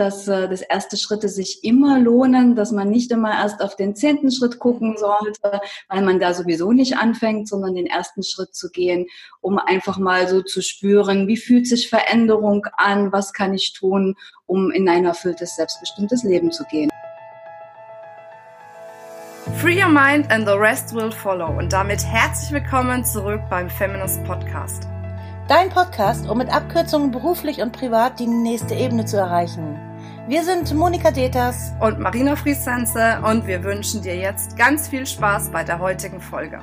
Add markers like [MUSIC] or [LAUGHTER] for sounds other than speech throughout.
dass, äh, dass erste Schritte sich immer lohnen, dass man nicht immer erst auf den zehnten Schritt gucken sollte, weil man da sowieso nicht anfängt, sondern den ersten Schritt zu gehen, um einfach mal so zu spüren, wie fühlt sich Veränderung an, was kann ich tun, um in ein erfülltes, selbstbestimmtes Leben zu gehen. Free your mind and the rest will follow. Und damit herzlich willkommen zurück beim Feminist Podcast. Dein Podcast, um mit Abkürzungen beruflich und privat die nächste Ebene zu erreichen. Wir sind Monika Deters und Marina Friesense und wir wünschen dir jetzt ganz viel Spaß bei der heutigen Folge.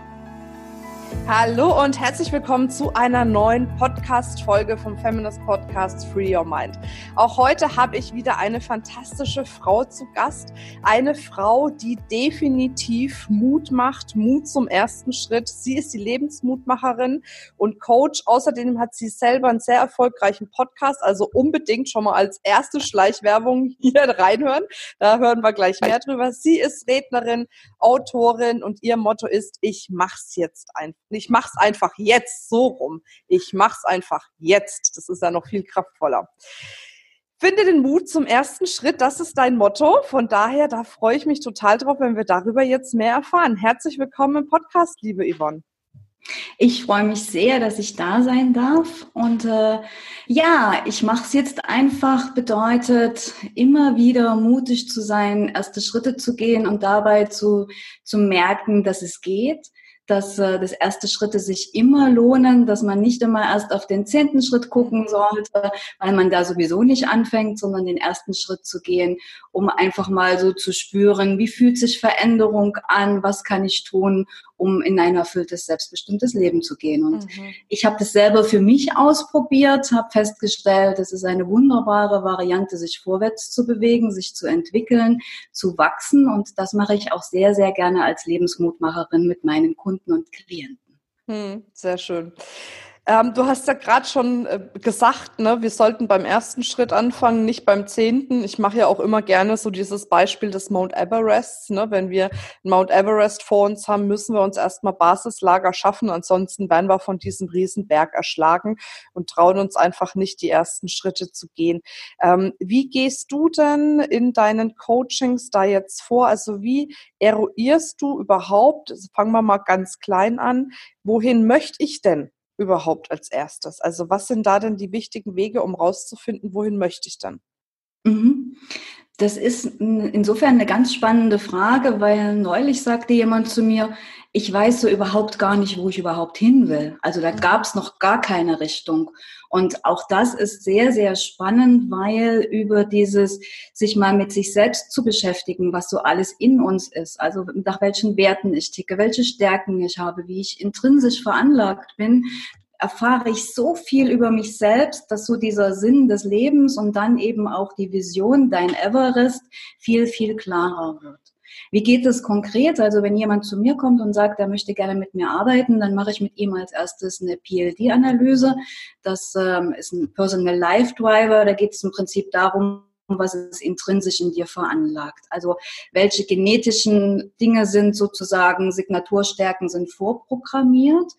Hallo und herzlich willkommen zu einer neuen Podcast-Folge vom Feminist Podcast Free Your Mind. Auch heute habe ich wieder eine fantastische Frau zu Gast. Eine Frau, die definitiv Mut macht, Mut zum ersten Schritt. Sie ist die Lebensmutmacherin und Coach. Außerdem hat sie selber einen sehr erfolgreichen Podcast, also unbedingt schon mal als erste Schleichwerbung hier reinhören. Da hören wir gleich mehr drüber. Sie ist Rednerin, Autorin und ihr Motto ist, ich mach's jetzt einfach ich mach's einfach jetzt so rum. Ich mach's einfach jetzt. Das ist ja noch viel kraftvoller. Finde den Mut zum ersten Schritt, das ist dein Motto. Von daher, da freue ich mich total drauf, wenn wir darüber jetzt mehr erfahren. Herzlich willkommen im Podcast, liebe Yvonne. Ich freue mich sehr, dass ich da sein darf. Und äh, ja, ich mache es jetzt einfach, bedeutet immer wieder mutig zu sein, erste Schritte zu gehen und dabei zu, zu merken, dass es geht dass, äh, dass erste Schritte sich immer lohnen, dass man nicht immer erst auf den zehnten Schritt gucken sollte, weil man da sowieso nicht anfängt, sondern den ersten Schritt zu gehen, um einfach mal so zu spüren, wie fühlt sich Veränderung an, was kann ich tun, um in ein erfülltes, selbstbestimmtes Leben zu gehen. Und mhm. ich habe das selber für mich ausprobiert, habe festgestellt, es ist eine wunderbare Variante, sich vorwärts zu bewegen, sich zu entwickeln, zu wachsen. Und das mache ich auch sehr, sehr gerne als Lebensmutmacherin mit meinen Kunden und Klienten. Mhm, sehr schön. Ähm, du hast ja gerade schon äh, gesagt, ne, wir sollten beim ersten Schritt anfangen, nicht beim zehnten. Ich mache ja auch immer gerne so dieses Beispiel des Mount Everest. Ne? Wenn wir Mount Everest vor uns haben, müssen wir uns erstmal Basislager schaffen. Ansonsten werden wir von diesem Riesenberg erschlagen und trauen uns einfach nicht, die ersten Schritte zu gehen. Ähm, wie gehst du denn in deinen Coachings da jetzt vor? Also wie eruierst du überhaupt, also fangen wir mal ganz klein an, wohin möchte ich denn überhaupt als erstes? Also was sind da denn die wichtigen Wege, um rauszufinden, wohin möchte ich dann? Mhm. Das ist insofern eine ganz spannende Frage, weil neulich sagte jemand zu mir, ich weiß so überhaupt gar nicht, wo ich überhaupt hin will. Also da gab es noch gar keine Richtung. Und auch das ist sehr, sehr spannend, weil über dieses sich mal mit sich selbst zu beschäftigen, was so alles in uns ist, also nach welchen Werten ich ticke, welche Stärken ich habe, wie ich intrinsisch veranlagt bin, erfahre ich so viel über mich selbst, dass so dieser Sinn des Lebens und dann eben auch die Vision, dein Everest, viel, viel klarer wird. Wie geht es konkret? Also wenn jemand zu mir kommt und sagt, er möchte gerne mit mir arbeiten, dann mache ich mit ihm als erstes eine PLD-Analyse. Das ähm, ist ein Personal Life Driver. Da geht es im Prinzip darum, was es intrinsisch in dir veranlagt. Also welche genetischen Dinge sind sozusagen, Signaturstärken sind vorprogrammiert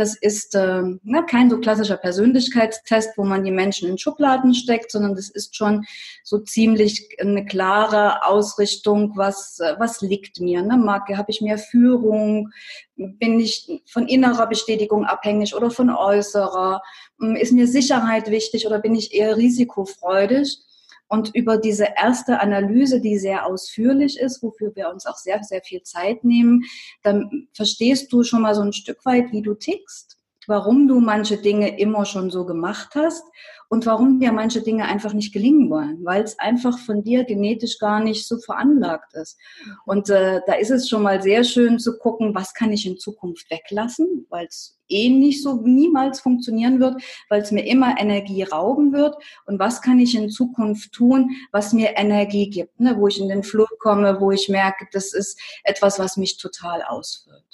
das ist äh, ne, kein so klassischer Persönlichkeitstest, wo man die Menschen in Schubladen steckt, sondern das ist schon so ziemlich eine klare Ausrichtung, was, was liegt mir. Ne? Marke, habe ich mehr Führung? Bin ich von innerer Bestätigung abhängig oder von äußerer? Ist mir Sicherheit wichtig oder bin ich eher risikofreudig? Und über diese erste Analyse, die sehr ausführlich ist, wofür wir uns auch sehr, sehr viel Zeit nehmen, dann verstehst du schon mal so ein Stück weit, wie du tickst, warum du manche Dinge immer schon so gemacht hast und warum dir manche Dinge einfach nicht gelingen wollen, weil es einfach von dir genetisch gar nicht so veranlagt ist. Und äh, da ist es schon mal sehr schön zu gucken, was kann ich in Zukunft weglassen, weil es eh nicht so niemals funktionieren wird, weil es mir immer Energie rauben wird. Und was kann ich in Zukunft tun, was mir Energie gibt, ne? wo ich in den Flur komme, wo ich merke, das ist etwas, was mich total ausfüllt.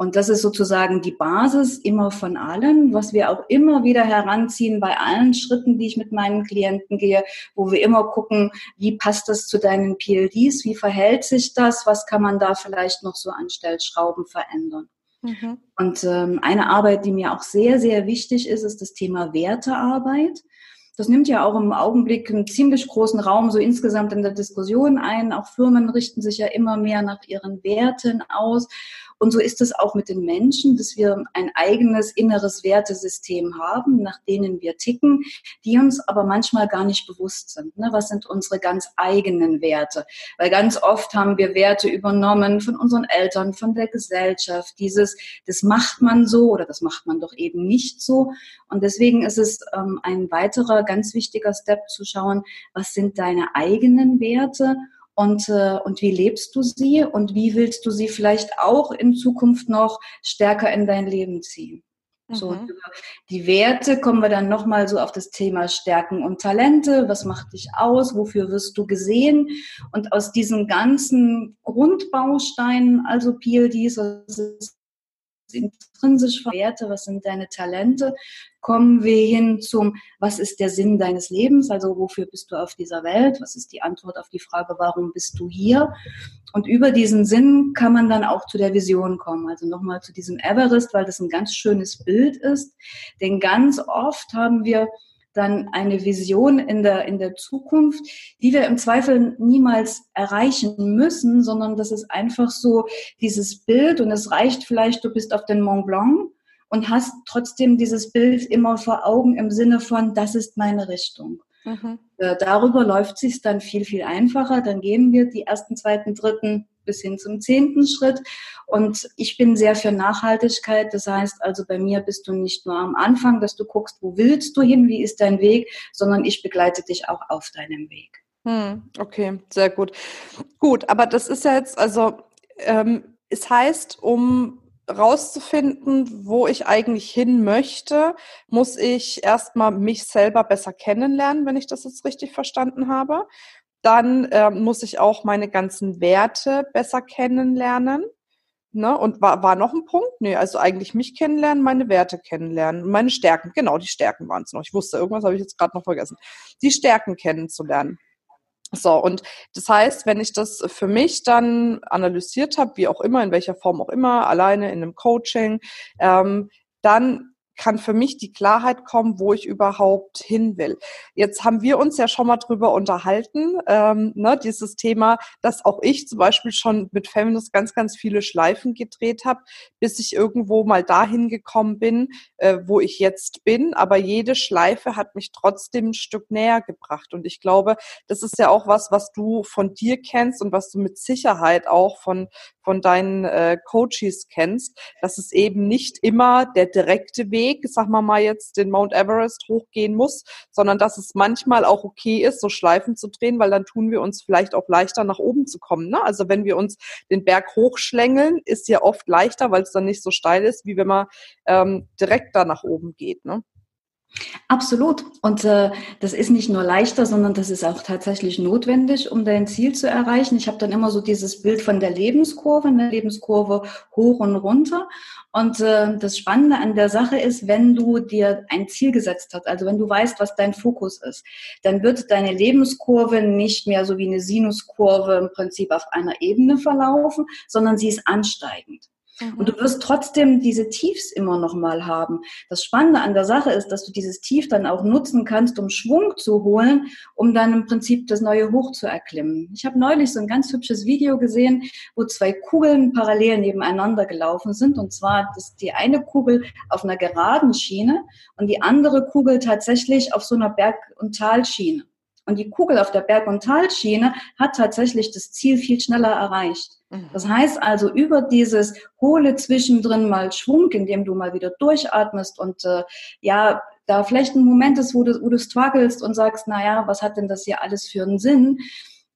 Und das ist sozusagen die Basis immer von allen, was wir auch immer wieder heranziehen bei allen Schritten, die ich mit meinen Klienten gehe, wo wir immer gucken, wie passt das zu deinen PLDs, wie verhält sich das, was kann man da vielleicht noch so an Stellschrauben verändern. Mhm. Und ähm, eine Arbeit, die mir auch sehr, sehr wichtig ist, ist das Thema Wertearbeit. Das nimmt ja auch im Augenblick einen ziemlich großen Raum so insgesamt in der Diskussion ein. Auch Firmen richten sich ja immer mehr nach ihren Werten aus. Und so ist es auch mit den Menschen, dass wir ein eigenes inneres Wertesystem haben, nach denen wir ticken, die uns aber manchmal gar nicht bewusst sind. Ne? Was sind unsere ganz eigenen Werte? Weil ganz oft haben wir Werte übernommen von unseren Eltern, von der Gesellschaft. Dieses, das macht man so oder das macht man doch eben nicht so. Und deswegen ist es ähm, ein weiterer ganz wichtiger Step zu schauen, was sind deine eigenen Werte und, äh, und wie lebst du sie und wie willst du sie vielleicht auch in Zukunft noch stärker in dein Leben ziehen. Mhm. So, die Werte kommen wir dann nochmal so auf das Thema Stärken und Talente. Was macht dich aus? Wofür wirst du gesehen? Und aus diesen ganzen Grundbausteinen, also PLDs, was ist intrinsisch Werte, was sind deine Talente, kommen wir hin zum, was ist der Sinn deines Lebens, also wofür bist du auf dieser Welt, was ist die Antwort auf die Frage, warum bist du hier? Und über diesen Sinn kann man dann auch zu der Vision kommen, also nochmal zu diesem Everest, weil das ein ganz schönes Bild ist, denn ganz oft haben wir dann eine Vision in der, in der Zukunft, die wir im Zweifel niemals erreichen müssen, sondern das ist einfach so dieses Bild und es reicht vielleicht, du bist auf den Mont Blanc und hast trotzdem dieses Bild immer vor Augen im Sinne von, das ist meine Richtung. Mhm. Äh, darüber läuft es sich dann viel, viel einfacher. Dann gehen wir die ersten, zweiten, dritten bis hin zum zehnten Schritt. Und ich bin sehr für Nachhaltigkeit. Das heißt also, bei mir bist du nicht nur am Anfang, dass du guckst, wo willst du hin, wie ist dein Weg, sondern ich begleite dich auch auf deinem Weg. Hm, okay, sehr gut. Gut, aber das ist ja jetzt, also ähm, es heißt, um rauszufinden, wo ich eigentlich hin möchte, muss ich erstmal mich selber besser kennenlernen, wenn ich das jetzt richtig verstanden habe. Dann äh, muss ich auch meine ganzen Werte besser kennenlernen. Ne? Und war, war noch ein Punkt? Nee, also eigentlich mich kennenlernen, meine Werte kennenlernen, meine Stärken. Genau, die Stärken waren es noch. Ich wusste, irgendwas habe ich jetzt gerade noch vergessen. Die Stärken kennenzulernen. So, und das heißt, wenn ich das für mich dann analysiert habe, wie auch immer, in welcher Form auch immer, alleine in einem Coaching, ähm, dann kann für mich die Klarheit kommen, wo ich überhaupt hin will. Jetzt haben wir uns ja schon mal drüber unterhalten, ähm, ne, dieses Thema, dass auch ich zum Beispiel schon mit Feminist ganz, ganz viele Schleifen gedreht habe, bis ich irgendwo mal dahin gekommen bin, äh, wo ich jetzt bin. Aber jede Schleife hat mich trotzdem ein Stück näher gebracht. Und ich glaube, das ist ja auch was, was du von dir kennst und was du mit Sicherheit auch von, von deinen äh, Coaches kennst, dass es eben nicht immer der direkte Weg, sag mal mal jetzt den Mount Everest hochgehen muss, sondern dass es manchmal auch okay ist, so Schleifen zu drehen, weil dann tun wir uns vielleicht auch leichter nach oben zu kommen. Ne? Also wenn wir uns den Berg hochschlängeln, ist ja oft leichter, weil es dann nicht so steil ist, wie wenn man ähm, direkt da nach oben geht. Ne? Absolut. Und äh, das ist nicht nur leichter, sondern das ist auch tatsächlich notwendig, um dein Ziel zu erreichen. Ich habe dann immer so dieses Bild von der Lebenskurve, eine Lebenskurve hoch und runter. Und äh, das Spannende an der Sache ist, wenn du dir ein Ziel gesetzt hast, also wenn du weißt, was dein Fokus ist, dann wird deine Lebenskurve nicht mehr so wie eine Sinuskurve im Prinzip auf einer Ebene verlaufen, sondern sie ist ansteigend. Und du mhm. wirst trotzdem diese Tiefs immer noch mal haben. Das Spannende an der Sache ist, dass du dieses Tief dann auch nutzen kannst, um Schwung zu holen, um dann im Prinzip das neue Hoch zu erklimmen. Ich habe neulich so ein ganz hübsches Video gesehen, wo zwei Kugeln parallel nebeneinander gelaufen sind. Und zwar ist die eine Kugel auf einer geraden Schiene und die andere Kugel tatsächlich auf so einer Berg- und Talschiene. Und die Kugel auf der Berg- und Talschiene hat tatsächlich das Ziel viel schneller erreicht. Mhm. Das heißt also, über dieses Hohle zwischendrin mal Schwung, indem du mal wieder durchatmest und äh, ja, da vielleicht ein Moment ist, wo du, wo du strugglest und sagst, naja, was hat denn das hier alles für einen Sinn?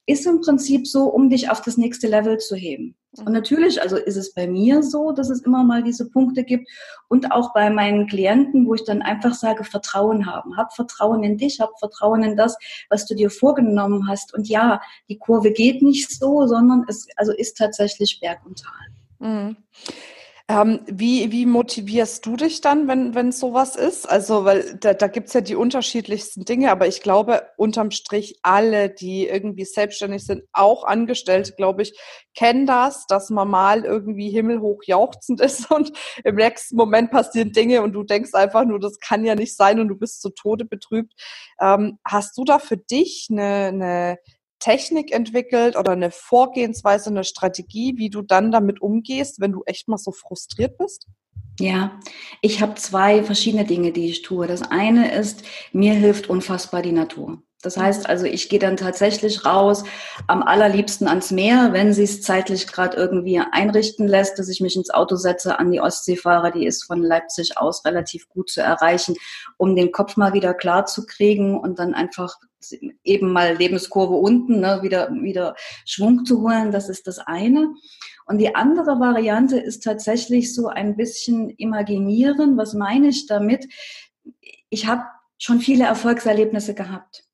Ist im Prinzip so, um dich auf das nächste Level zu heben. Und mhm. natürlich, also ist es bei mir so, dass es immer mal diese Punkte gibt und auch bei meinen Klienten, wo ich dann einfach sage, Vertrauen haben. Hab Vertrauen in dich, hab Vertrauen in das, was du dir vorgenommen hast. Und ja, die Kurve geht nicht so, sondern es also ist tatsächlich Berg und Tal. Mhm. Ähm, wie, wie motivierst du dich dann, wenn, wenn sowas ist? Also, weil da, da gibt es ja die unterschiedlichsten Dinge, aber ich glaube, unterm Strich alle, die irgendwie selbstständig sind, auch Angestellte, glaube ich, kennen das, dass man mal irgendwie himmelhoch jauchzend ist [LAUGHS] und im nächsten Moment passieren Dinge und du denkst einfach nur, das kann ja nicht sein und du bist zu Tode betrübt. Ähm, hast du da für dich eine, eine Technik entwickelt oder eine Vorgehensweise, eine Strategie, wie du dann damit umgehst, wenn du echt mal so frustriert bist? Ja, ich habe zwei verschiedene Dinge, die ich tue. Das eine ist, mir hilft unfassbar die Natur. Das heißt also, ich gehe dann tatsächlich raus, am allerliebsten ans Meer, wenn sie es zeitlich gerade irgendwie einrichten lässt, dass ich mich ins Auto setze, an die Ostsee fahre. Die ist von Leipzig aus relativ gut zu erreichen, um den Kopf mal wieder klar zu kriegen und dann einfach eben mal Lebenskurve unten, ne, wieder, wieder Schwung zu holen. Das ist das eine. Und die andere Variante ist tatsächlich so ein bisschen imaginieren. Was meine ich damit? Ich habe schon viele Erfolgserlebnisse gehabt.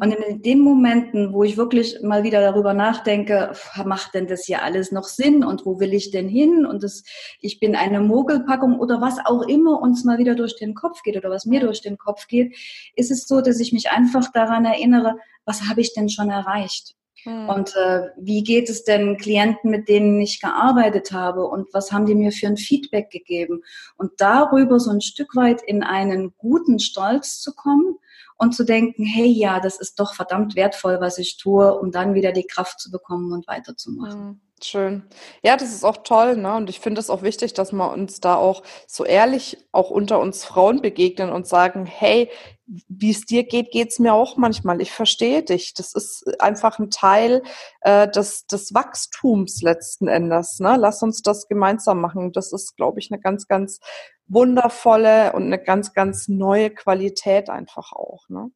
Und in den Momenten, wo ich wirklich mal wieder darüber nachdenke, macht denn das hier alles noch Sinn und wo will ich denn hin und das, ich bin eine Mogelpackung oder was auch immer uns mal wieder durch den Kopf geht oder was mir durch den Kopf geht, ist es so, dass ich mich einfach daran erinnere, was habe ich denn schon erreicht? Hm. Und äh, wie geht es denn Klienten, mit denen ich gearbeitet habe und was haben die mir für ein Feedback gegeben? Und darüber so ein Stück weit in einen guten Stolz zu kommen und zu denken, hey, ja, das ist doch verdammt wertvoll, was ich tue, um dann wieder die Kraft zu bekommen und weiterzumachen. Hm. Schön. Ja, das ist auch toll, ne? Und ich finde es auch wichtig, dass wir uns da auch so ehrlich auch unter uns Frauen begegnen und sagen, hey, wie es dir geht, geht es mir auch manchmal. Ich verstehe dich. Das ist einfach ein Teil äh, des, des Wachstums letzten Endes. Ne? Lass uns das gemeinsam machen. Das ist, glaube ich, eine ganz, ganz wundervolle und eine ganz, ganz neue Qualität einfach auch. Ne?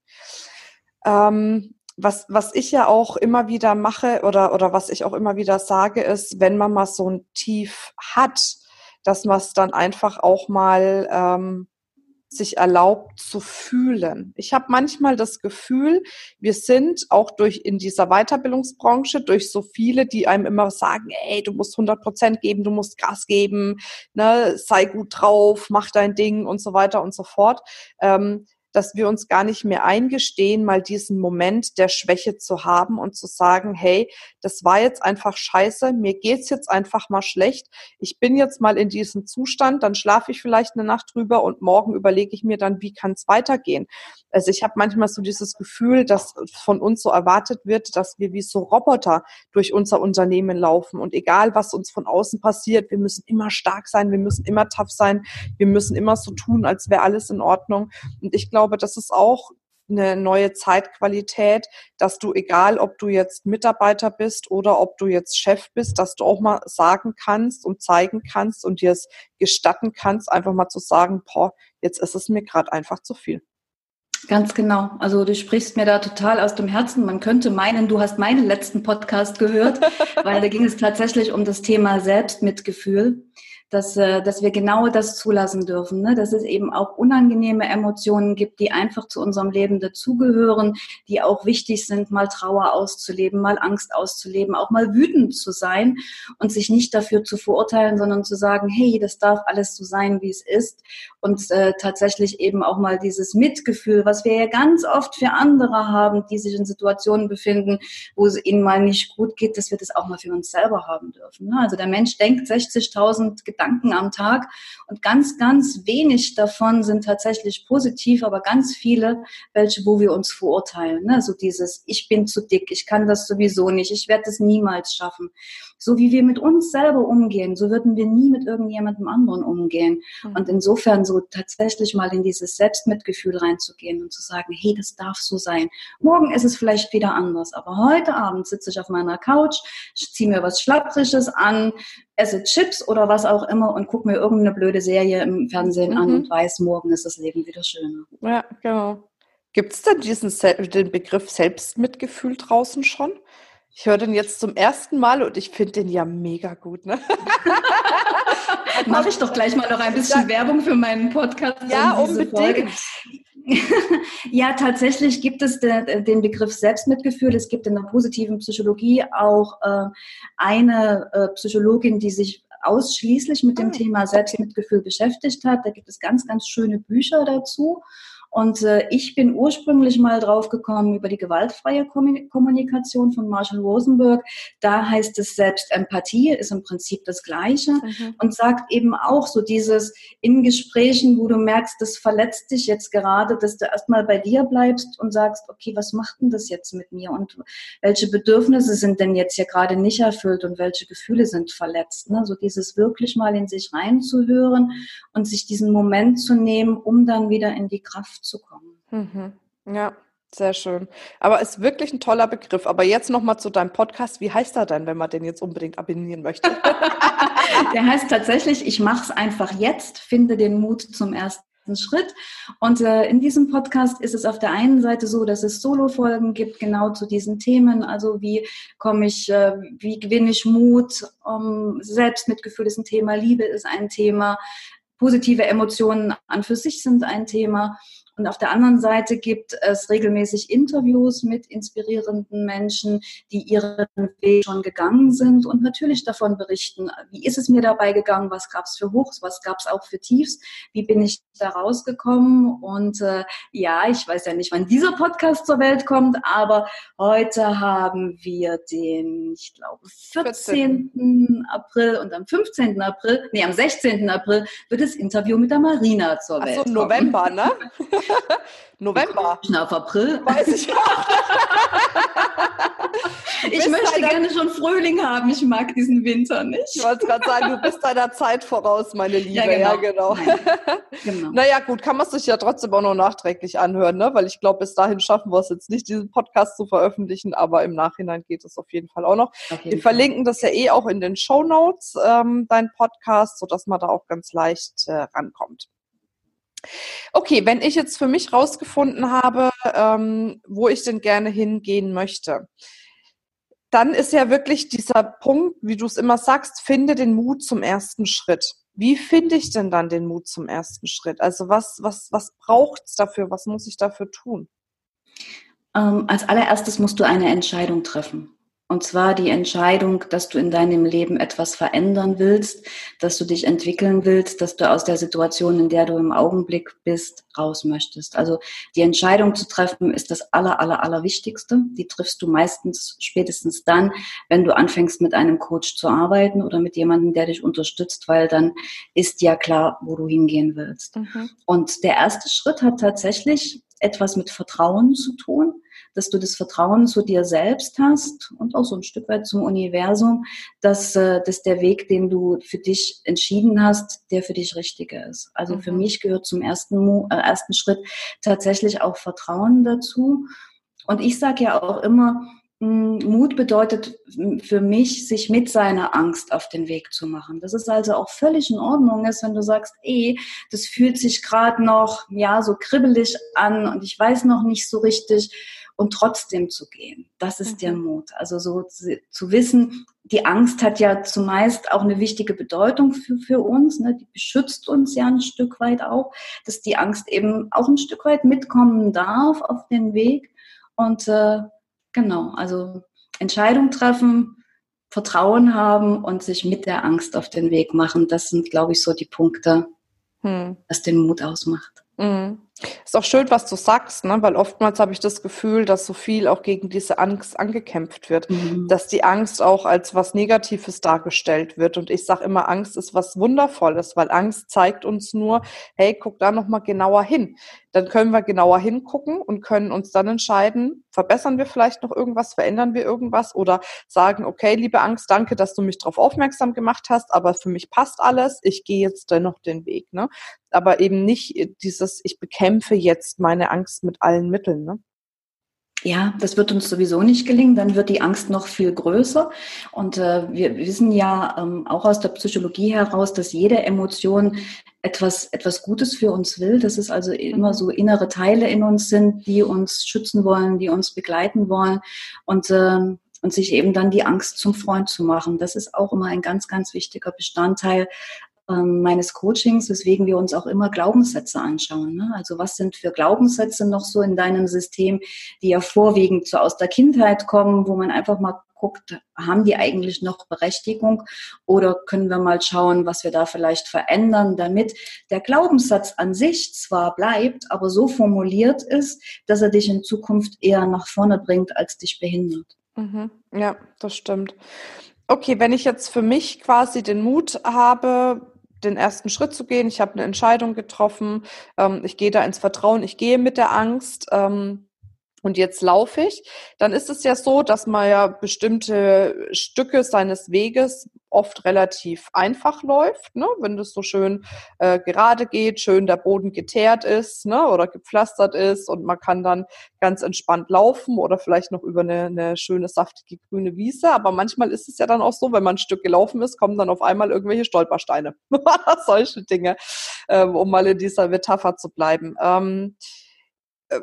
Ähm, was, was ich ja auch immer wieder mache oder, oder was ich auch immer wieder sage, ist, wenn man mal so ein Tief hat, dass man es dann einfach auch mal ähm, sich erlaubt zu fühlen. Ich habe manchmal das Gefühl, wir sind auch durch in dieser Weiterbildungsbranche durch so viele, die einem immer sagen, ey, du musst 100 Prozent geben, du musst Gas geben, ne, sei gut drauf, mach dein Ding und so weiter und so fort. Ähm, dass wir uns gar nicht mehr eingestehen, mal diesen Moment der Schwäche zu haben und zu sagen, hey, das war jetzt einfach scheiße, mir geht's jetzt einfach mal schlecht, ich bin jetzt mal in diesem Zustand, dann schlafe ich vielleicht eine Nacht drüber und morgen überlege ich mir dann, wie kann es weitergehen. Also ich habe manchmal so dieses Gefühl, dass von uns so erwartet wird, dass wir wie so Roboter durch unser Unternehmen laufen und egal, was uns von außen passiert, wir müssen immer stark sein, wir müssen immer tough sein, wir müssen immer so tun, als wäre alles in Ordnung. Und ich glaube, glaube, das ist auch eine neue Zeitqualität, dass du, egal ob du jetzt Mitarbeiter bist oder ob du jetzt Chef bist, dass du auch mal sagen kannst und zeigen kannst und dir es gestatten kannst, einfach mal zu sagen, boah, jetzt ist es mir gerade einfach zu viel. Ganz genau. Also du sprichst mir da total aus dem Herzen. Man könnte meinen, du hast meinen letzten Podcast gehört, [LAUGHS] weil da ging es tatsächlich um das Thema Selbstmitgefühl dass, äh, dass wir genau das zulassen dürfen, ne? dass es eben auch unangenehme Emotionen gibt, die einfach zu unserem Leben dazugehören, die auch wichtig sind, mal Trauer auszuleben, mal Angst auszuleben, auch mal wütend zu sein und sich nicht dafür zu verurteilen, sondern zu sagen, hey, das darf alles so sein, wie es ist und äh, tatsächlich eben auch mal dieses Mitgefühl, was wir ja ganz oft für andere haben, die sich in Situationen befinden, wo es ihnen mal nicht gut geht, dass wir das auch mal für uns selber haben dürfen. Ne? Also der Mensch denkt 60.000 Gedanken am Tag und ganz, ganz wenig davon sind tatsächlich positiv, aber ganz viele, welche, wo wir uns verurteilen. Ne? So dieses, ich bin zu dick, ich kann das sowieso nicht, ich werde es niemals schaffen. So wie wir mit uns selber umgehen, so würden wir nie mit irgendjemandem anderen umgehen. Mhm. Und insofern so tatsächlich mal in dieses Selbstmitgefühl reinzugehen und zu sagen, hey, das darf so sein. Morgen ist es vielleicht wieder anders, aber heute Abend sitze ich auf meiner Couch, ziehe mir was Schlappriges an, esse Chips oder was auch immer und gucke mir irgendeine blöde Serie im Fernsehen mhm. an und weiß, morgen ist das Leben wieder schöner. Ja, genau. Gibt es denn diesen den Begriff Selbstmitgefühl draußen schon? Ich höre den jetzt zum ersten Mal und ich finde den ja mega gut. Ne? [LAUGHS] Mache ich doch gleich mal noch ein bisschen ja. Werbung für meinen Podcast. Ja, unbedingt. [LAUGHS] ja, tatsächlich gibt es de, den Begriff Selbstmitgefühl. Es gibt in der positiven Psychologie auch äh, eine äh, Psychologin, die sich ausschließlich mit dem ah, Thema Selbstmitgefühl beschäftigt hat. Da gibt es ganz, ganz schöne Bücher dazu. Und äh, ich bin ursprünglich mal drauf gekommen über die gewaltfreie Kommunikation von Marshall Rosenberg. Da heißt es Selbstempathie, ist im Prinzip das Gleiche mhm. und sagt eben auch so dieses in Gesprächen, wo du merkst, das verletzt dich jetzt gerade, dass du erstmal bei dir bleibst und sagst, okay, was macht denn das jetzt mit mir und welche Bedürfnisse sind denn jetzt hier gerade nicht erfüllt und welche Gefühle sind verletzt? Ne? So dieses wirklich mal in sich reinzuhören und sich diesen Moment zu nehmen, um dann wieder in die Kraft zu kommen. Mhm. Ja, sehr schön. Aber ist wirklich ein toller Begriff. Aber jetzt nochmal zu deinem Podcast. Wie heißt er denn, wenn man den jetzt unbedingt abonnieren möchte? [LAUGHS] Der heißt tatsächlich, ich mache es einfach jetzt, finde den Mut zum ersten Schritt. Und äh, in diesem Podcast ist es auf der einen Seite so, dass es Solo-Folgen gibt, genau zu diesen Themen. Also wie komme ich, äh, wie gewinne ich Mut? Um, Selbstmitgefühl ist ein Thema, Liebe ist ein Thema, positive Emotionen an für sich sind ein Thema. Und auf der anderen Seite gibt es regelmäßig Interviews mit inspirierenden Menschen, die ihren Weg schon gegangen sind und natürlich davon berichten, wie ist es mir dabei gegangen, was gab es für Hochs, was gab es auch für Tiefs, wie bin ich da rausgekommen. Und äh, ja, ich weiß ja nicht, wann dieser Podcast zur Welt kommt, aber heute haben wir den, ich glaube, 14. 14. April und am 15. April, nee, am 16. April wird das Interview mit der Marina zur Welt Ach so, November, ne? [LAUGHS] [LAUGHS] November. Auf April. Weiß ich auch. [LAUGHS] ich möchte gerne schon Frühling haben. Ich mag diesen Winter nicht. Ich wollte gerade sagen, du bist deiner Zeit voraus, meine Liebe. Ja, genau. Ja, genau. genau. Naja, gut, kann man sich ja trotzdem auch noch nachträglich anhören, ne? weil ich glaube, bis dahin schaffen wir es jetzt nicht, diesen Podcast zu veröffentlichen, aber im Nachhinein geht es auf jeden Fall auch noch. Wir Fall. verlinken das ja eh auch in den Show Notes, ähm, dein Podcast, sodass man da auch ganz leicht äh, rankommt. Okay, wenn ich jetzt für mich rausgefunden habe, ähm, wo ich denn gerne hingehen möchte, dann ist ja wirklich dieser Punkt, wie du es immer sagst, finde den Mut zum ersten Schritt. Wie finde ich denn dann den Mut zum ersten Schritt? Also was, was, was braucht es dafür? Was muss ich dafür tun? Ähm, als allererstes musst du eine Entscheidung treffen. Und zwar die Entscheidung, dass du in deinem Leben etwas verändern willst, dass du dich entwickeln willst, dass du aus der Situation, in der du im Augenblick bist, raus möchtest. Also die Entscheidung zu treffen ist das aller, aller, aller Wichtigste. Die triffst du meistens spätestens dann, wenn du anfängst mit einem Coach zu arbeiten oder mit jemandem, der dich unterstützt, weil dann ist ja klar, wo du hingehen willst. Mhm. Und der erste Schritt hat tatsächlich etwas mit Vertrauen zu tun dass du das Vertrauen zu dir selbst hast und auch so ein Stück weit zum Universum, dass, äh, dass der Weg, den du für dich entschieden hast, der für dich richtige ist. Also mhm. für mich gehört zum ersten, äh, ersten Schritt tatsächlich auch Vertrauen dazu. Und ich sage ja auch immer, hm, Mut bedeutet für mich, sich mit seiner Angst auf den Weg zu machen. Das ist also auch völlig in Ordnung ist, wenn du sagst, ey, das fühlt sich gerade noch, ja, so kribbelig an und ich weiß noch nicht so richtig und trotzdem zu gehen. Das ist mhm. der Mut. Also so zu, zu, wissen, die Angst hat ja zumeist auch eine wichtige Bedeutung für, für uns. Ne? Die beschützt uns ja ein Stück weit auch, dass die Angst eben auch ein Stück weit mitkommen darf auf den Weg. Und äh, genau, also Entscheidung treffen, Vertrauen haben und sich mit der Angst auf den Weg machen. Das sind, glaube ich, so die Punkte, hm. was den Mut ausmacht. Mhm. Ist auch schön, was du sagst, ne? weil oftmals habe ich das Gefühl, dass so viel auch gegen diese Angst angekämpft wird, mhm. dass die Angst auch als was Negatives dargestellt wird. Und ich sage immer, Angst ist was Wundervolles, weil Angst zeigt uns nur, hey, guck da nochmal genauer hin. Dann können wir genauer hingucken und können uns dann entscheiden, verbessern wir vielleicht noch irgendwas, verändern wir irgendwas oder sagen, okay, liebe Angst, danke, dass du mich darauf aufmerksam gemacht hast, aber für mich passt alles, ich gehe jetzt dennoch den Weg. Ne? Aber eben nicht dieses, ich bekämpfe jetzt meine Angst mit allen Mitteln. Ne? Ja, das wird uns sowieso nicht gelingen. Dann wird die Angst noch viel größer. Und äh, wir wissen ja ähm, auch aus der Psychologie heraus, dass jede Emotion etwas, etwas Gutes für uns will. Dass es also immer so innere Teile in uns sind, die uns schützen wollen, die uns begleiten wollen. Und äh, und sich eben dann die Angst zum Freund zu machen. Das ist auch immer ein ganz, ganz wichtiger Bestandteil ähm, meines Coachings, weswegen wir uns auch immer Glaubenssätze anschauen. Ne? Also was sind für Glaubenssätze noch so in deinem System, die ja vorwiegend so aus der Kindheit kommen, wo man einfach mal guckt, haben die eigentlich noch Berechtigung oder können wir mal schauen, was wir da vielleicht verändern, damit der Glaubenssatz an sich zwar bleibt, aber so formuliert ist, dass er dich in Zukunft eher nach vorne bringt, als dich behindert. Mhm. Ja, das stimmt. Okay, wenn ich jetzt für mich quasi den Mut habe, den ersten Schritt zu gehen, ich habe eine Entscheidung getroffen, ähm, ich gehe da ins Vertrauen, ich gehe mit der Angst, ähm, und jetzt laufe ich, dann ist es ja so, dass man ja bestimmte Stücke seines Weges oft relativ einfach läuft, ne? wenn das so schön äh, gerade geht, schön der Boden geteert ist ne? oder gepflastert ist und man kann dann ganz entspannt laufen oder vielleicht noch über eine, eine schöne, saftige grüne Wiese. Aber manchmal ist es ja dann auch so, wenn man ein Stück gelaufen ist, kommen dann auf einmal irgendwelche Stolpersteine. [LAUGHS] Solche Dinge, äh, um mal in dieser Metapher zu bleiben. Ähm, äh,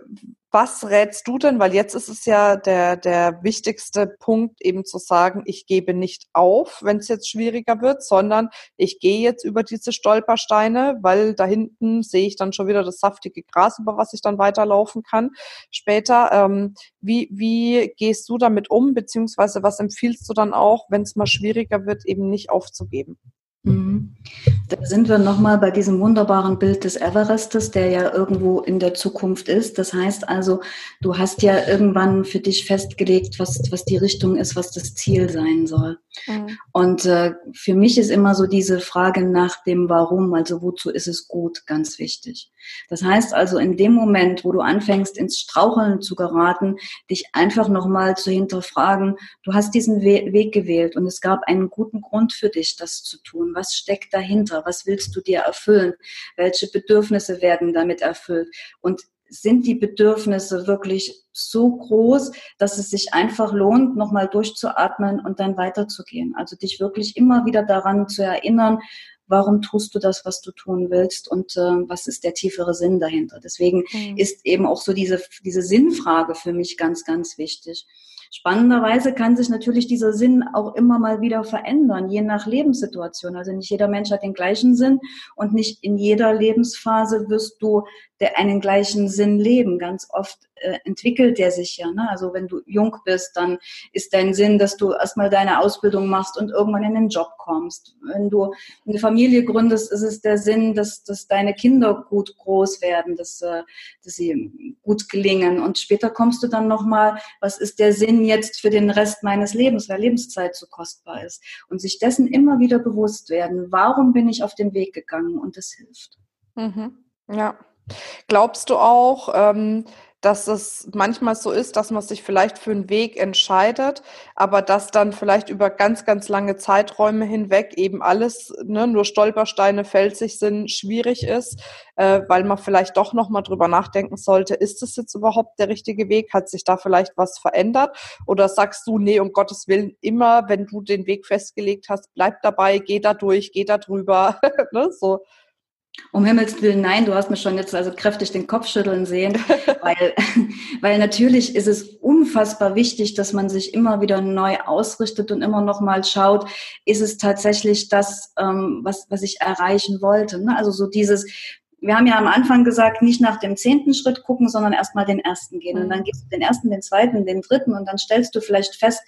was rätst du denn? Weil jetzt ist es ja der, der wichtigste Punkt, eben zu sagen, ich gebe nicht auf, wenn es jetzt schwieriger wird, sondern ich gehe jetzt über diese Stolpersteine, weil da hinten sehe ich dann schon wieder das saftige Gras, über was ich dann weiterlaufen kann später. Ähm, wie, wie gehst du damit um, beziehungsweise was empfiehlst du dann auch, wenn es mal schwieriger wird, eben nicht aufzugeben? Mhm. Da sind wir nochmal bei diesem wunderbaren Bild des Everestes, der ja irgendwo in der Zukunft ist. Das heißt also, du hast ja irgendwann für dich festgelegt, was, was die Richtung ist, was das Ziel sein soll. Mhm. Und äh, für mich ist immer so diese Frage nach dem Warum, also wozu ist es gut, ganz wichtig. Das heißt also, in dem Moment, wo du anfängst, ins Straucheln zu geraten, dich einfach nochmal zu hinterfragen, du hast diesen We Weg gewählt und es gab einen guten Grund für dich, das zu tun was steckt dahinter, was willst du dir erfüllen, welche Bedürfnisse werden damit erfüllt und sind die Bedürfnisse wirklich so groß, dass es sich einfach lohnt, nochmal durchzuatmen und dann weiterzugehen. Also dich wirklich immer wieder daran zu erinnern, warum tust du das, was du tun willst und äh, was ist der tiefere Sinn dahinter. Deswegen mhm. ist eben auch so diese, diese Sinnfrage für mich ganz, ganz wichtig. Spannenderweise kann sich natürlich dieser Sinn auch immer mal wieder verändern, je nach Lebenssituation. Also nicht jeder Mensch hat den gleichen Sinn und nicht in jeder Lebensphase wirst du einen gleichen Sinn leben. Ganz oft äh, entwickelt der sich ja. Ne? Also wenn du jung bist, dann ist dein Sinn, dass du erstmal deine Ausbildung machst und irgendwann in den Job kommst. Wenn du eine Familie gründest, ist es der Sinn, dass, dass deine Kinder gut groß werden, dass, äh, dass sie gut gelingen. Und später kommst du dann nochmal, was ist der Sinn jetzt für den Rest meines Lebens, weil Lebenszeit so kostbar ist. Und sich dessen immer wieder bewusst werden, warum bin ich auf den Weg gegangen und das hilft. Mhm. Ja. Glaubst du auch, ähm, dass es manchmal so ist, dass man sich vielleicht für einen Weg entscheidet, aber dass dann vielleicht über ganz, ganz lange Zeiträume hinweg eben alles, ne, nur Stolpersteine, felsig sind, schwierig ist, äh, weil man vielleicht doch nochmal drüber nachdenken sollte, ist das jetzt überhaupt der richtige Weg? Hat sich da vielleicht was verändert? Oder sagst du, nee, um Gottes Willen, immer, wenn du den Weg festgelegt hast, bleib dabei, geh da durch, geh da drüber, [LAUGHS] ne, so. Um Himmels Willen, nein, du hast mir schon jetzt also kräftig den Kopf schütteln sehen, [LAUGHS] weil, weil natürlich ist es unfassbar wichtig, dass man sich immer wieder neu ausrichtet und immer noch mal schaut, ist es tatsächlich das, ähm, was, was ich erreichen wollte. Ne? Also so dieses, wir haben ja am Anfang gesagt, nicht nach dem zehnten Schritt gucken, sondern erstmal den ersten gehen. Und dann mhm. gehst du den ersten, den zweiten, den dritten und dann stellst du vielleicht fest,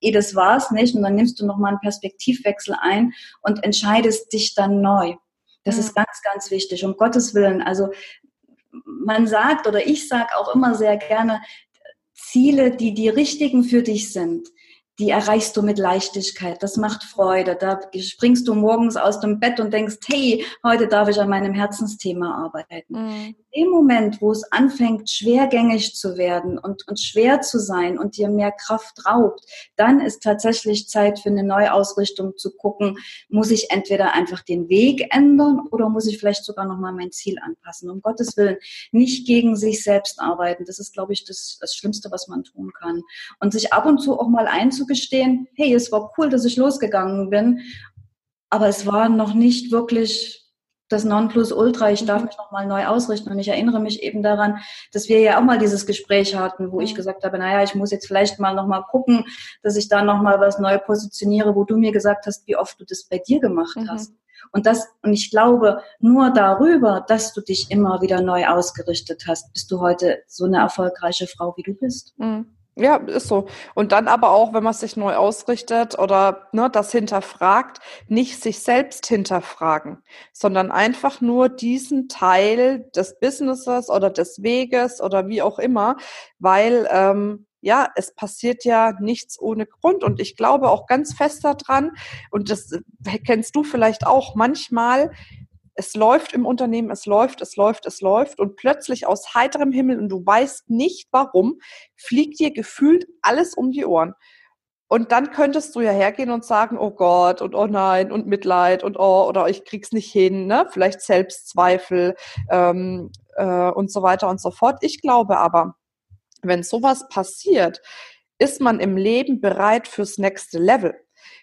eh, das war's nicht. Und dann nimmst du nochmal einen Perspektivwechsel ein und entscheidest dich dann neu. Das mhm. ist ganz, ganz wichtig. Um Gottes Willen. Also man sagt oder ich sage auch immer sehr gerne, Ziele, die die richtigen für dich sind, die erreichst du mit Leichtigkeit. Das macht Freude. Da springst du morgens aus dem Bett und denkst, hey, heute darf ich an meinem Herzensthema arbeiten. Mhm. Im Moment, wo es anfängt, schwergängig zu werden und, und schwer zu sein und dir mehr Kraft raubt, dann ist tatsächlich Zeit für eine Neuausrichtung zu gucken, muss ich entweder einfach den Weg ändern oder muss ich vielleicht sogar nochmal mein Ziel anpassen. Um Gottes Willen, nicht gegen sich selbst arbeiten. Das ist, glaube ich, das, das Schlimmste, was man tun kann. Und sich ab und zu auch mal einzugestehen, zugestehen, hey, es war cool, dass ich losgegangen bin, aber es war noch nicht wirklich das Nonplusultra, ich darf mhm. mich nochmal neu ausrichten. Und ich erinnere mich eben daran, dass wir ja auch mal dieses Gespräch hatten, wo ich mhm. gesagt habe, naja, ich muss jetzt vielleicht mal nochmal gucken, dass ich da nochmal was neu positioniere, wo du mir gesagt hast, wie oft du das bei dir gemacht mhm. hast. Und das, und ich glaube, nur darüber, dass du dich immer wieder neu ausgerichtet hast, bist du heute so eine erfolgreiche Frau, wie du bist. Mhm. Ja, ist so. Und dann aber auch, wenn man sich neu ausrichtet oder ne, das hinterfragt, nicht sich selbst hinterfragen, sondern einfach nur diesen Teil des Businesses oder des Weges oder wie auch immer, weil ähm, ja, es passiert ja nichts ohne Grund. Und ich glaube auch ganz fest daran, und das kennst du vielleicht auch, manchmal es läuft im Unternehmen, es läuft, es läuft, es läuft und plötzlich aus heiterem Himmel und du weißt nicht warum, fliegt dir gefühlt alles um die Ohren. Und dann könntest du ja hergehen und sagen, oh Gott und oh nein und Mitleid und oh oder ich krieg's nicht hin, ne? Vielleicht Selbstzweifel ähm, äh, und so weiter und so fort. Ich glaube aber, wenn sowas passiert, ist man im Leben bereit fürs nächste Level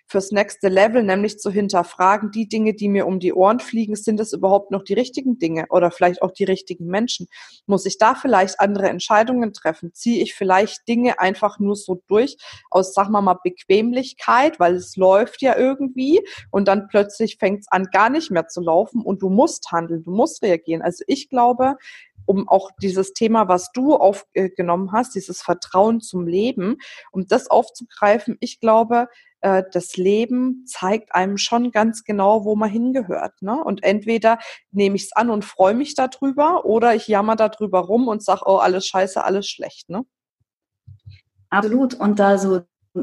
fürs nächste Level, nämlich zu hinterfragen, die Dinge, die mir um die Ohren fliegen, sind es überhaupt noch die richtigen Dinge oder vielleicht auch die richtigen Menschen? Muss ich da vielleicht andere Entscheidungen treffen? Ziehe ich vielleicht Dinge einfach nur so durch aus, sag mal mal, Bequemlichkeit, weil es läuft ja irgendwie und dann plötzlich fängt es an, gar nicht mehr zu laufen und du musst handeln, du musst reagieren. Also ich glaube, um auch dieses Thema, was du aufgenommen hast, dieses Vertrauen zum Leben, um das aufzugreifen. Ich glaube, äh, das Leben zeigt einem schon ganz genau, wo man hingehört. Ne? Und entweder nehme ich es an und freue mich darüber oder ich jammer darüber rum und sage, oh, alles scheiße, alles schlecht. Ne? Absolut. Und da so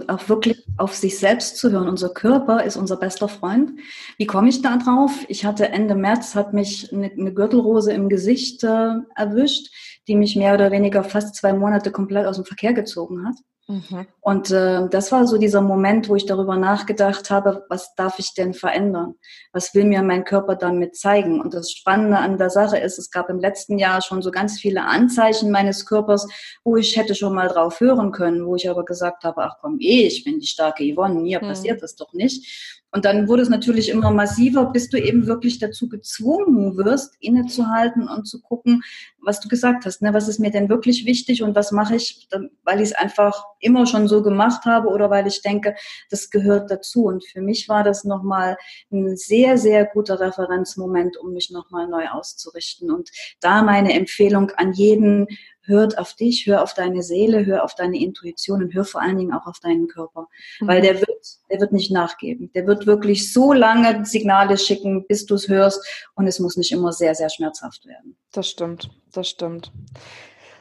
auch wirklich auf sich selbst zu hören. Unser Körper ist unser bester Freund. Wie komme ich da drauf? Ich hatte Ende März, hat mich eine, eine Gürtelrose im Gesicht äh, erwischt, die mich mehr oder weniger fast zwei Monate komplett aus dem Verkehr gezogen hat. Mhm. Und äh, das war so dieser Moment, wo ich darüber nachgedacht habe, was darf ich denn verändern? Was will mir mein Körper damit zeigen? Und das Spannende an der Sache ist, es gab im letzten Jahr schon so ganz viele Anzeichen meines Körpers, wo ich hätte schon mal drauf hören können, wo ich aber gesagt habe, ach komm, eh, ich bin die starke Yvonne, mir mhm. passiert das doch nicht. Und dann wurde es natürlich immer massiver, bis du eben wirklich dazu gezwungen wirst, innezuhalten und zu gucken, was du gesagt hast. Ne? Was ist mir denn wirklich wichtig und was mache ich, weil ich es einfach immer schon so gemacht habe oder weil ich denke, das gehört dazu. Und für mich war das nochmal ein sehr, sehr guter Referenzmoment, um mich nochmal neu auszurichten. Und da meine Empfehlung an jeden, hört auf dich, hör auf deine Seele, hör auf deine Intuition und hör vor allen Dingen auch auf deinen Körper. Mhm. Weil der wird, der wird nicht nachgeben. Der wird wirklich so lange Signale schicken, bis du es hörst und es muss nicht immer sehr, sehr schmerzhaft werden. Das stimmt, das stimmt.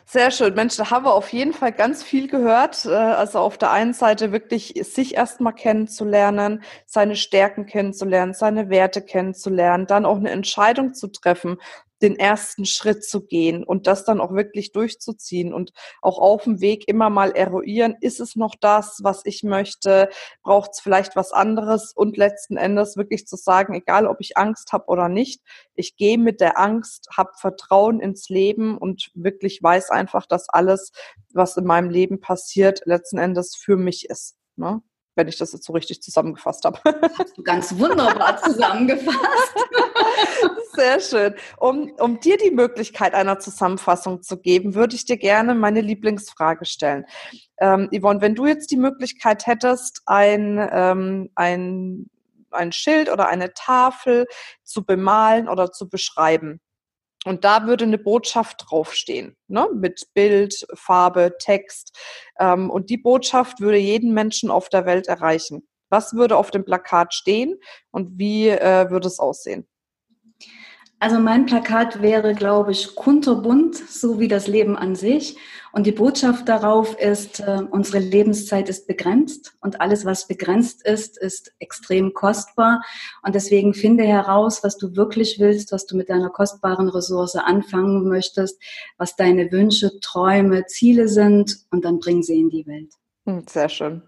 Sehr schön. Mensch, da haben wir auf jeden Fall ganz viel gehört. Äh, also auf der einen Seite wirklich sich erstmal kennenzulernen, seine Stärken kennenzulernen, seine Werte kennenzulernen, dann auch eine Entscheidung zu treffen, den ersten Schritt zu gehen und das dann auch wirklich durchzuziehen und auch auf dem Weg immer mal eruieren, ist es noch das, was ich möchte, braucht es vielleicht was anderes und letzten Endes wirklich zu sagen, egal ob ich Angst habe oder nicht, ich gehe mit der Angst, habe Vertrauen ins Leben und wirklich weiß einfach, dass alles, was in meinem Leben passiert, letzten Endes für mich ist. Ne? Wenn ich das jetzt so richtig zusammengefasst habe. [LAUGHS] Hast du ganz wunderbar zusammengefasst. [LAUGHS] Sehr schön. Um, um dir die Möglichkeit einer Zusammenfassung zu geben, würde ich dir gerne meine Lieblingsfrage stellen. Ähm, Yvonne, wenn du jetzt die Möglichkeit hättest, ein, ähm, ein, ein Schild oder eine Tafel zu bemalen oder zu beschreiben, und da würde eine Botschaft draufstehen, ne? mit Bild, Farbe, Text. Ähm, und die Botschaft würde jeden Menschen auf der Welt erreichen. Was würde auf dem Plakat stehen und wie äh, würde es aussehen? Also mein Plakat wäre, glaube ich, kunterbunt, so wie das Leben an sich. Und die Botschaft darauf ist, äh, unsere Lebenszeit ist begrenzt und alles, was begrenzt ist, ist extrem kostbar. Und deswegen finde heraus, was du wirklich willst, was du mit deiner kostbaren Ressource anfangen möchtest, was deine Wünsche, Träume, Ziele sind und dann bring sie in die Welt. Hm, sehr schön.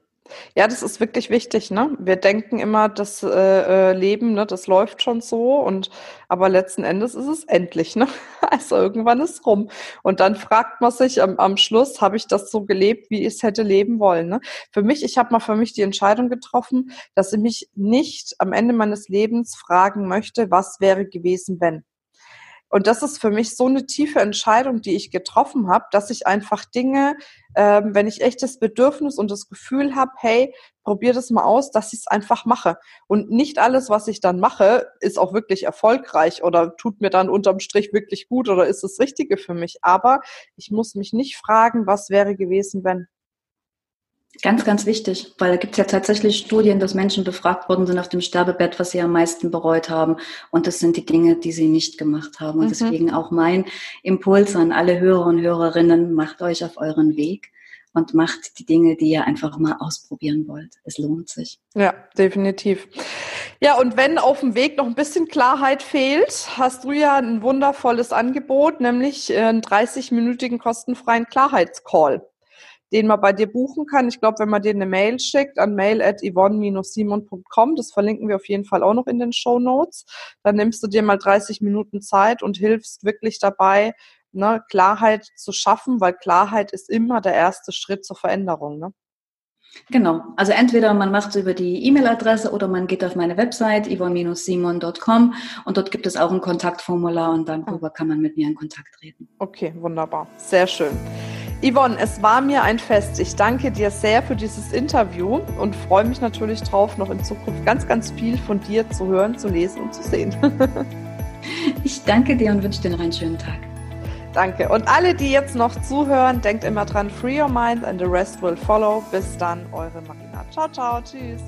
Ja, das ist wirklich wichtig, ne? Wir denken immer, das äh, äh, Leben, ne, das läuft schon so und aber letzten Endes ist es endlich, ne? [LAUGHS] Also irgendwann ist rum. Und dann fragt man sich am, am Schluss, habe ich das so gelebt, wie ich es hätte leben wollen? Ne? Für mich, ich habe mal für mich die Entscheidung getroffen, dass ich mich nicht am Ende meines Lebens fragen möchte, was wäre gewesen, wenn. Und das ist für mich so eine tiefe Entscheidung, die ich getroffen habe, dass ich einfach Dinge, ähm, wenn ich echt das Bedürfnis und das Gefühl habe, hey, probier das mal aus, dass ich es einfach mache. Und nicht alles, was ich dann mache, ist auch wirklich erfolgreich oder tut mir dann unterm Strich wirklich gut oder ist das Richtige für mich. Aber ich muss mich nicht fragen, was wäre gewesen, wenn. Ganz, ganz wichtig, weil da gibt es ja tatsächlich Studien, dass Menschen befragt worden sind auf dem Sterbebett, was sie am meisten bereut haben. Und das sind die Dinge, die sie nicht gemacht haben. Und mhm. deswegen auch mein Impuls an alle Hörer und Hörerinnen, macht euch auf euren Weg und macht die Dinge, die ihr einfach mal ausprobieren wollt. Es lohnt sich. Ja, definitiv. Ja, und wenn auf dem Weg noch ein bisschen Klarheit fehlt, hast du ja ein wundervolles Angebot, nämlich einen 30-minütigen kostenfreien Klarheitscall den man bei dir buchen kann. Ich glaube, wenn man dir eine Mail schickt an mail at yvonne-simon.com, das verlinken wir auf jeden Fall auch noch in den Show Notes, dann nimmst du dir mal 30 Minuten Zeit und hilfst wirklich dabei, ne, Klarheit zu schaffen, weil Klarheit ist immer der erste Schritt zur Veränderung. Ne? Genau. Also entweder man macht es über die E-Mail-Adresse oder man geht auf meine Website yvonne-simon.com und dort gibt es auch ein Kontaktformular und darüber kann man mit mir in Kontakt treten. Okay, wunderbar. Sehr schön. Yvonne, es war mir ein Fest. Ich danke dir sehr für dieses Interview und freue mich natürlich drauf, noch in Zukunft ganz, ganz viel von dir zu hören, zu lesen und zu sehen. [LAUGHS] ich danke dir und wünsche dir noch einen schönen Tag. Danke. Und alle, die jetzt noch zuhören, denkt immer dran, free your mind and the rest will follow. Bis dann, eure Marina. Ciao, ciao, tschüss.